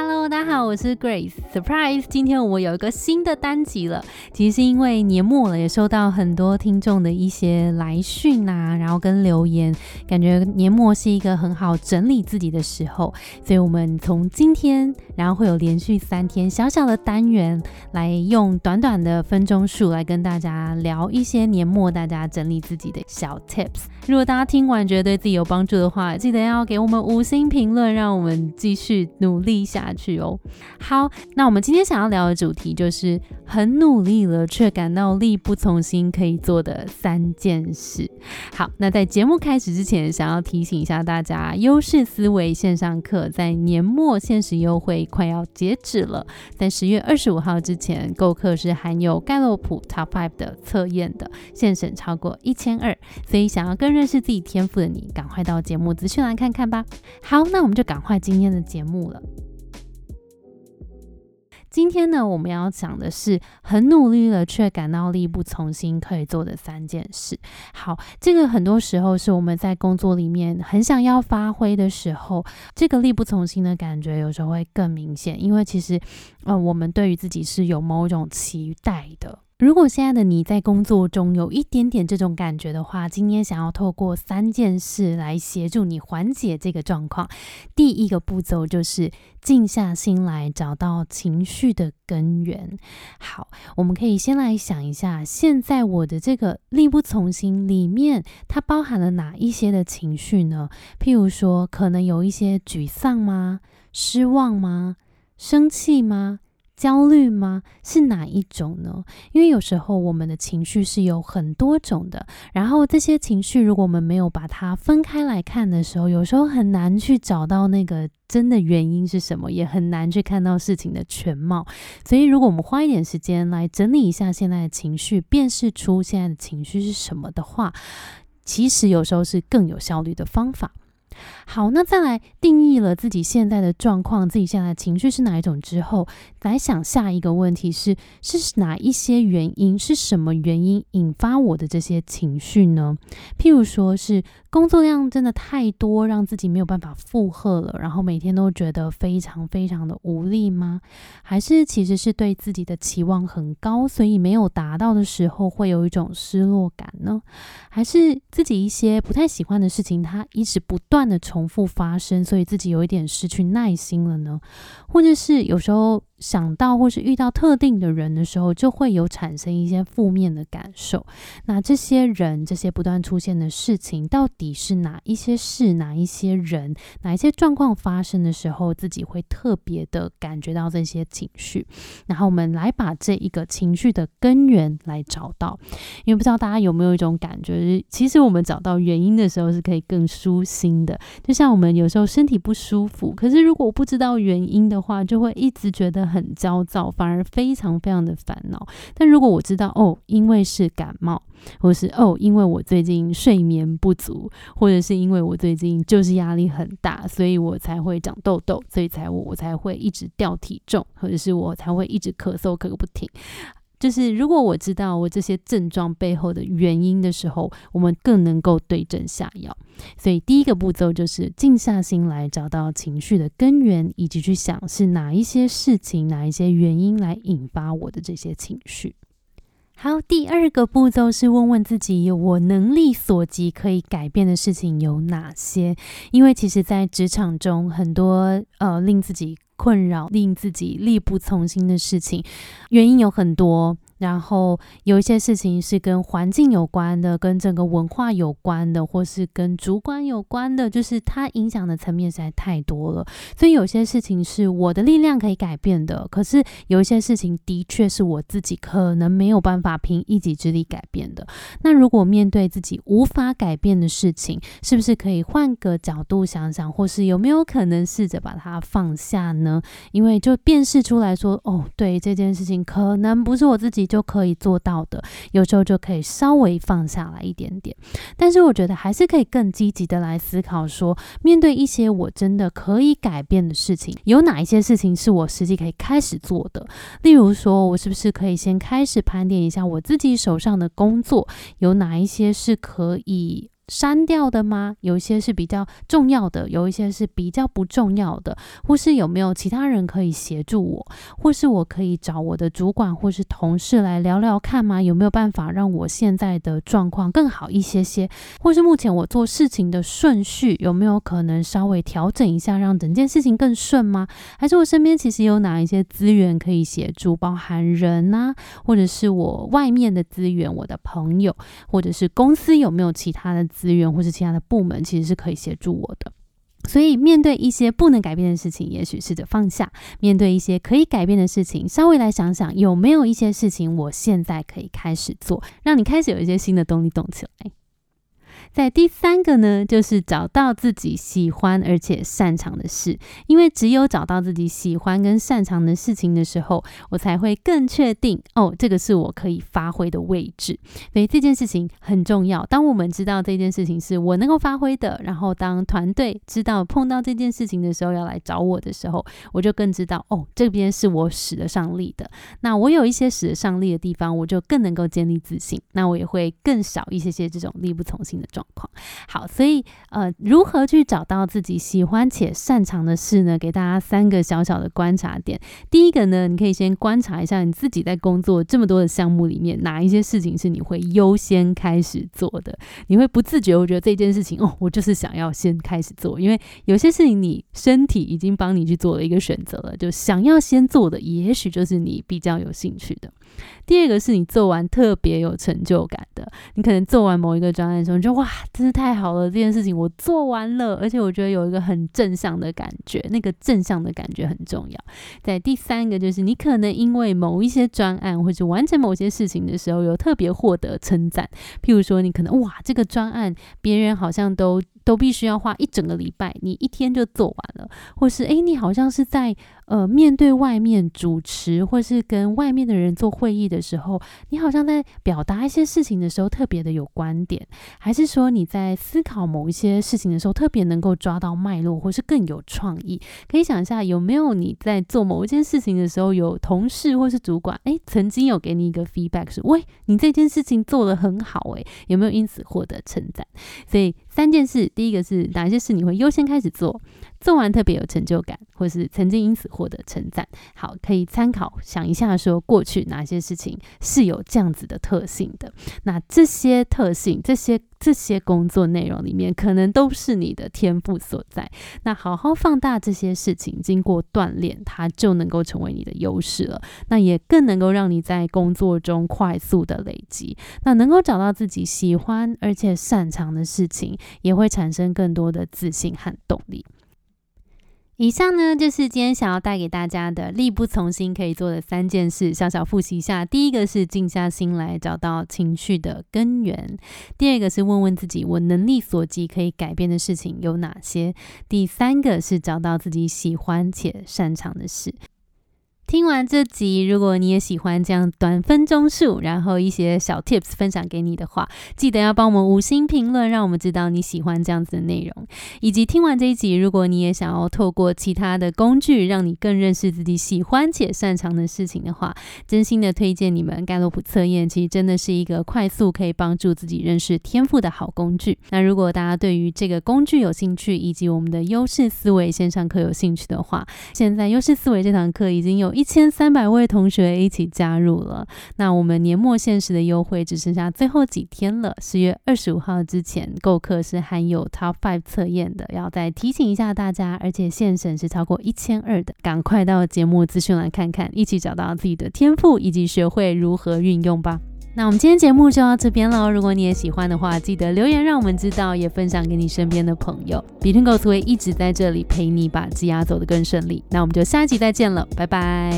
Hello，大家好，我是 Grace。Surprise，今天我有一个新的单集了。其实是因为年末了，也收到很多听众的一些来讯啊，然后跟留言，感觉年末是一个很好整理自己的时候。所以，我们从今天，然后会有连续三天小小的单元，来用短短的分钟数来跟大家聊一些年末大家整理自己的小 Tips。如果大家听完觉得对自己有帮助的话，记得要给我们五星评论，让我们继续努力下。下去哦。好，那我们今天想要聊的主题就是很努力了却感到力不从心可以做的三件事。好，那在节目开始之前，想要提醒一下大家，优势思维线上课在年末限时优惠快要截止了，在十月二十五号之前购课是含有盖洛普 Top Five 的测验的，现省超过一千二。所以想要更认识自己天赋的你，赶快到节目资讯栏看看吧。好，那我们就赶快今天的节目了。今天呢，我们要讲的是很努力了却感到力不从心可以做的三件事。好，这个很多时候是我们在工作里面很想要发挥的时候，这个力不从心的感觉有时候会更明显，因为其实，呃，我们对于自己是有某种期待的。如果现在的你在工作中有一点点这种感觉的话，今天想要透过三件事来协助你缓解这个状况。第一个步骤就是静下心来，找到情绪的根源。好，我们可以先来想一下，现在我的这个力不从心里面，它包含了哪一些的情绪呢？譬如说，可能有一些沮丧吗？失望吗？生气吗？焦虑吗？是哪一种呢？因为有时候我们的情绪是有很多种的，然后这些情绪如果我们没有把它分开来看的时候，有时候很难去找到那个真的原因是什么，也很难去看到事情的全貌。所以，如果我们花一点时间来整理一下现在的情绪，辨识出现在的情绪是什么的话，其实有时候是更有效率的方法。好，那再来定义了自己现在的状况，自己现在的情绪是哪一种之后，来想下一个问题是：是哪一些原因？是什么原因引发我的这些情绪呢？譬如说是工作量真的太多，让自己没有办法负荷了，然后每天都觉得非常非常的无力吗？还是其实是对自己的期望很高，所以没有达到的时候会有一种失落感呢？还是自己一些不太喜欢的事情，它一直不断。的重复发生，所以自己有一点失去耐心了呢，或者是有时候。想到或是遇到特定的人的时候，就会有产生一些负面的感受。那这些人、这些不断出现的事情，到底是哪一些事、哪一些人、哪一些状况发生的时候，自己会特别的感觉到这些情绪？然后我们来把这一个情绪的根源来找到。因为不知道大家有没有一种感觉，其实我们找到原因的时候是可以更舒心的。就像我们有时候身体不舒服，可是如果不知道原因的话，就会一直觉得。很焦躁，反而非常非常的烦恼。但如果我知道哦，因为是感冒，或是哦，因为我最近睡眠不足，或者是因为我最近就是压力很大，所以我才会长痘痘，所以才我我才会一直掉体重，或者是我才会一直咳嗽咳个不停。就是如果我知道我这些症状背后的原因的时候，我们更能够对症下药。所以第一个步骤就是静下心来，找到情绪的根源，以及去想是哪一些事情、哪一些原因来引发我的这些情绪。好，第二个步骤是问问自己，我能力所及可以改变的事情有哪些？因为其实，在职场中，很多呃令自己困扰、令自己力不从心的事情，原因有很多。然后有一些事情是跟环境有关的，跟整个文化有关的，或是跟主管有关的，就是它影响的层面实在太多了。所以有些事情是我的力量可以改变的，可是有一些事情的确是我自己可能没有办法凭一己之力改变的。那如果面对自己无法改变的事情，是不是可以换个角度想想，或是有没有可能试着把它放下呢？因为就辨识出来说，哦，对这件事情可能不是我自己。就可以做到的，有时候就可以稍微放下来一点点。但是我觉得还是可以更积极的来思考，说面对一些我真的可以改变的事情，有哪一些事情是我实际可以开始做的？例如说，我是不是可以先开始盘点一下我自己手上的工作，有哪一些是可以。删掉的吗？有一些是比较重要的，有一些是比较不重要的，或是有没有其他人可以协助我，或是我可以找我的主管或是同事来聊聊看吗？有没有办法让我现在的状况更好一些些？或是目前我做事情的顺序有没有可能稍微调整一下，让整件事情更顺吗？还是我身边其实有哪一些资源可以协助，包含人呐，或者是我外面的资源，我的朋友，或者是公司有没有其他的资源，或是其他的部门，其实是可以协助我的。所以，面对一些不能改变的事情，也许试着放下；面对一些可以改变的事情，稍微来想想，有没有一些事情我现在可以开始做，让你开始有一些新的动力动起来。在第三个呢，就是找到自己喜欢而且擅长的事，因为只有找到自己喜欢跟擅长的事情的时候，我才会更确定哦，这个是我可以发挥的位置。所以这件事情很重要。当我们知道这件事情是我能够发挥的，然后当团队知道碰到这件事情的时候要来找我的时候，我就更知道哦，这边是我使得上力的。那我有一些使得上力的地方，我就更能够建立自信。那我也会更少一些些这种力不从心的状。好，所以呃，如何去找到自己喜欢且擅长的事呢？给大家三个小小的观察点。第一个呢，你可以先观察一下你自己在工作这么多的项目里面，哪一些事情是你会优先开始做的？你会不自觉，我觉得这件事情哦，我就是想要先开始做，因为有些事情你身体已经帮你去做了一个选择了，就想要先做的，也许就是你比较有兴趣的。第二个是你做完特别有成就感的，你可能做完某一个专案的时候，你就哇，真是太好了，这件事情我做完了，而且我觉得有一个很正向的感觉，那个正向的感觉很重要。在第三个就是你可能因为某一些专案或者完成某些事情的时候，有特别获得称赞，譬如说你可能哇，这个专案别人好像都。都必须要花一整个礼拜，你一天就做完了，或是诶，你好像是在呃面对外面主持，或是跟外面的人做会议的时候，你好像在表达一些事情的时候特别的有观点，还是说你在思考某一些事情的时候特别能够抓到脉络，或是更有创意？可以想一下，有没有你在做某一件事情的时候，有同事或是主管诶，曾经有给你一个 feedback，是喂，你这件事情做得很好，诶，有没有因此获得称赞？所以三件事。第一个是哪些事你会优先开始做，做完特别有成就感，或是曾经因此获得称赞。好，可以参考想一下，说过去哪些事情是有这样子的特性的。那这些特性，这些这些工作内容里面，可能都是你的天赋所在。那好好放大这些事情，经过锻炼，它就能够成为你的优势了。那也更能够让你在工作中快速的累积。那能够找到自己喜欢而且擅长的事情，也会产。生更多的自信和动力。以上呢，就是今天想要带给大家的力不从心可以做的三件事，小小复习一下。第一个是静下心来找到情绪的根源；第二个是问问自己，我能力所及可以改变的事情有哪些；第三个是找到自己喜欢且擅长的事。听完这集，如果你也喜欢这样短分钟数，然后一些小 tips 分享给你的话，记得要帮我们五星评论，让我们知道你喜欢这样子的内容。以及听完这一集，如果你也想要透过其他的工具，让你更认识自己喜欢且擅长的事情的话，真心的推荐你们盖洛普测验，其实真的是一个快速可以帮助自己认识天赋的好工具。那如果大家对于这个工具有兴趣，以及我们的优势思维线上课有兴趣的话，现在优势思维这堂课已经有。一千三百位同学一起加入了，那我们年末限时的优惠只剩下最后几天了，十月二十五号之前购课是含有 Top Five 测验的，要再提醒一下大家，而且限省是超过一千二的，赶快到节目资讯栏看看，一起找到自己的天赋，以及学会如何运用吧。那我们今天节目就到这边喽。如果你也喜欢的话，记得留言让我们知道，也分享给你身边的朋友。Between Goals 会一直在这里陪你把鸡鸭走得更顺利。那我们就下一集再见了，拜拜。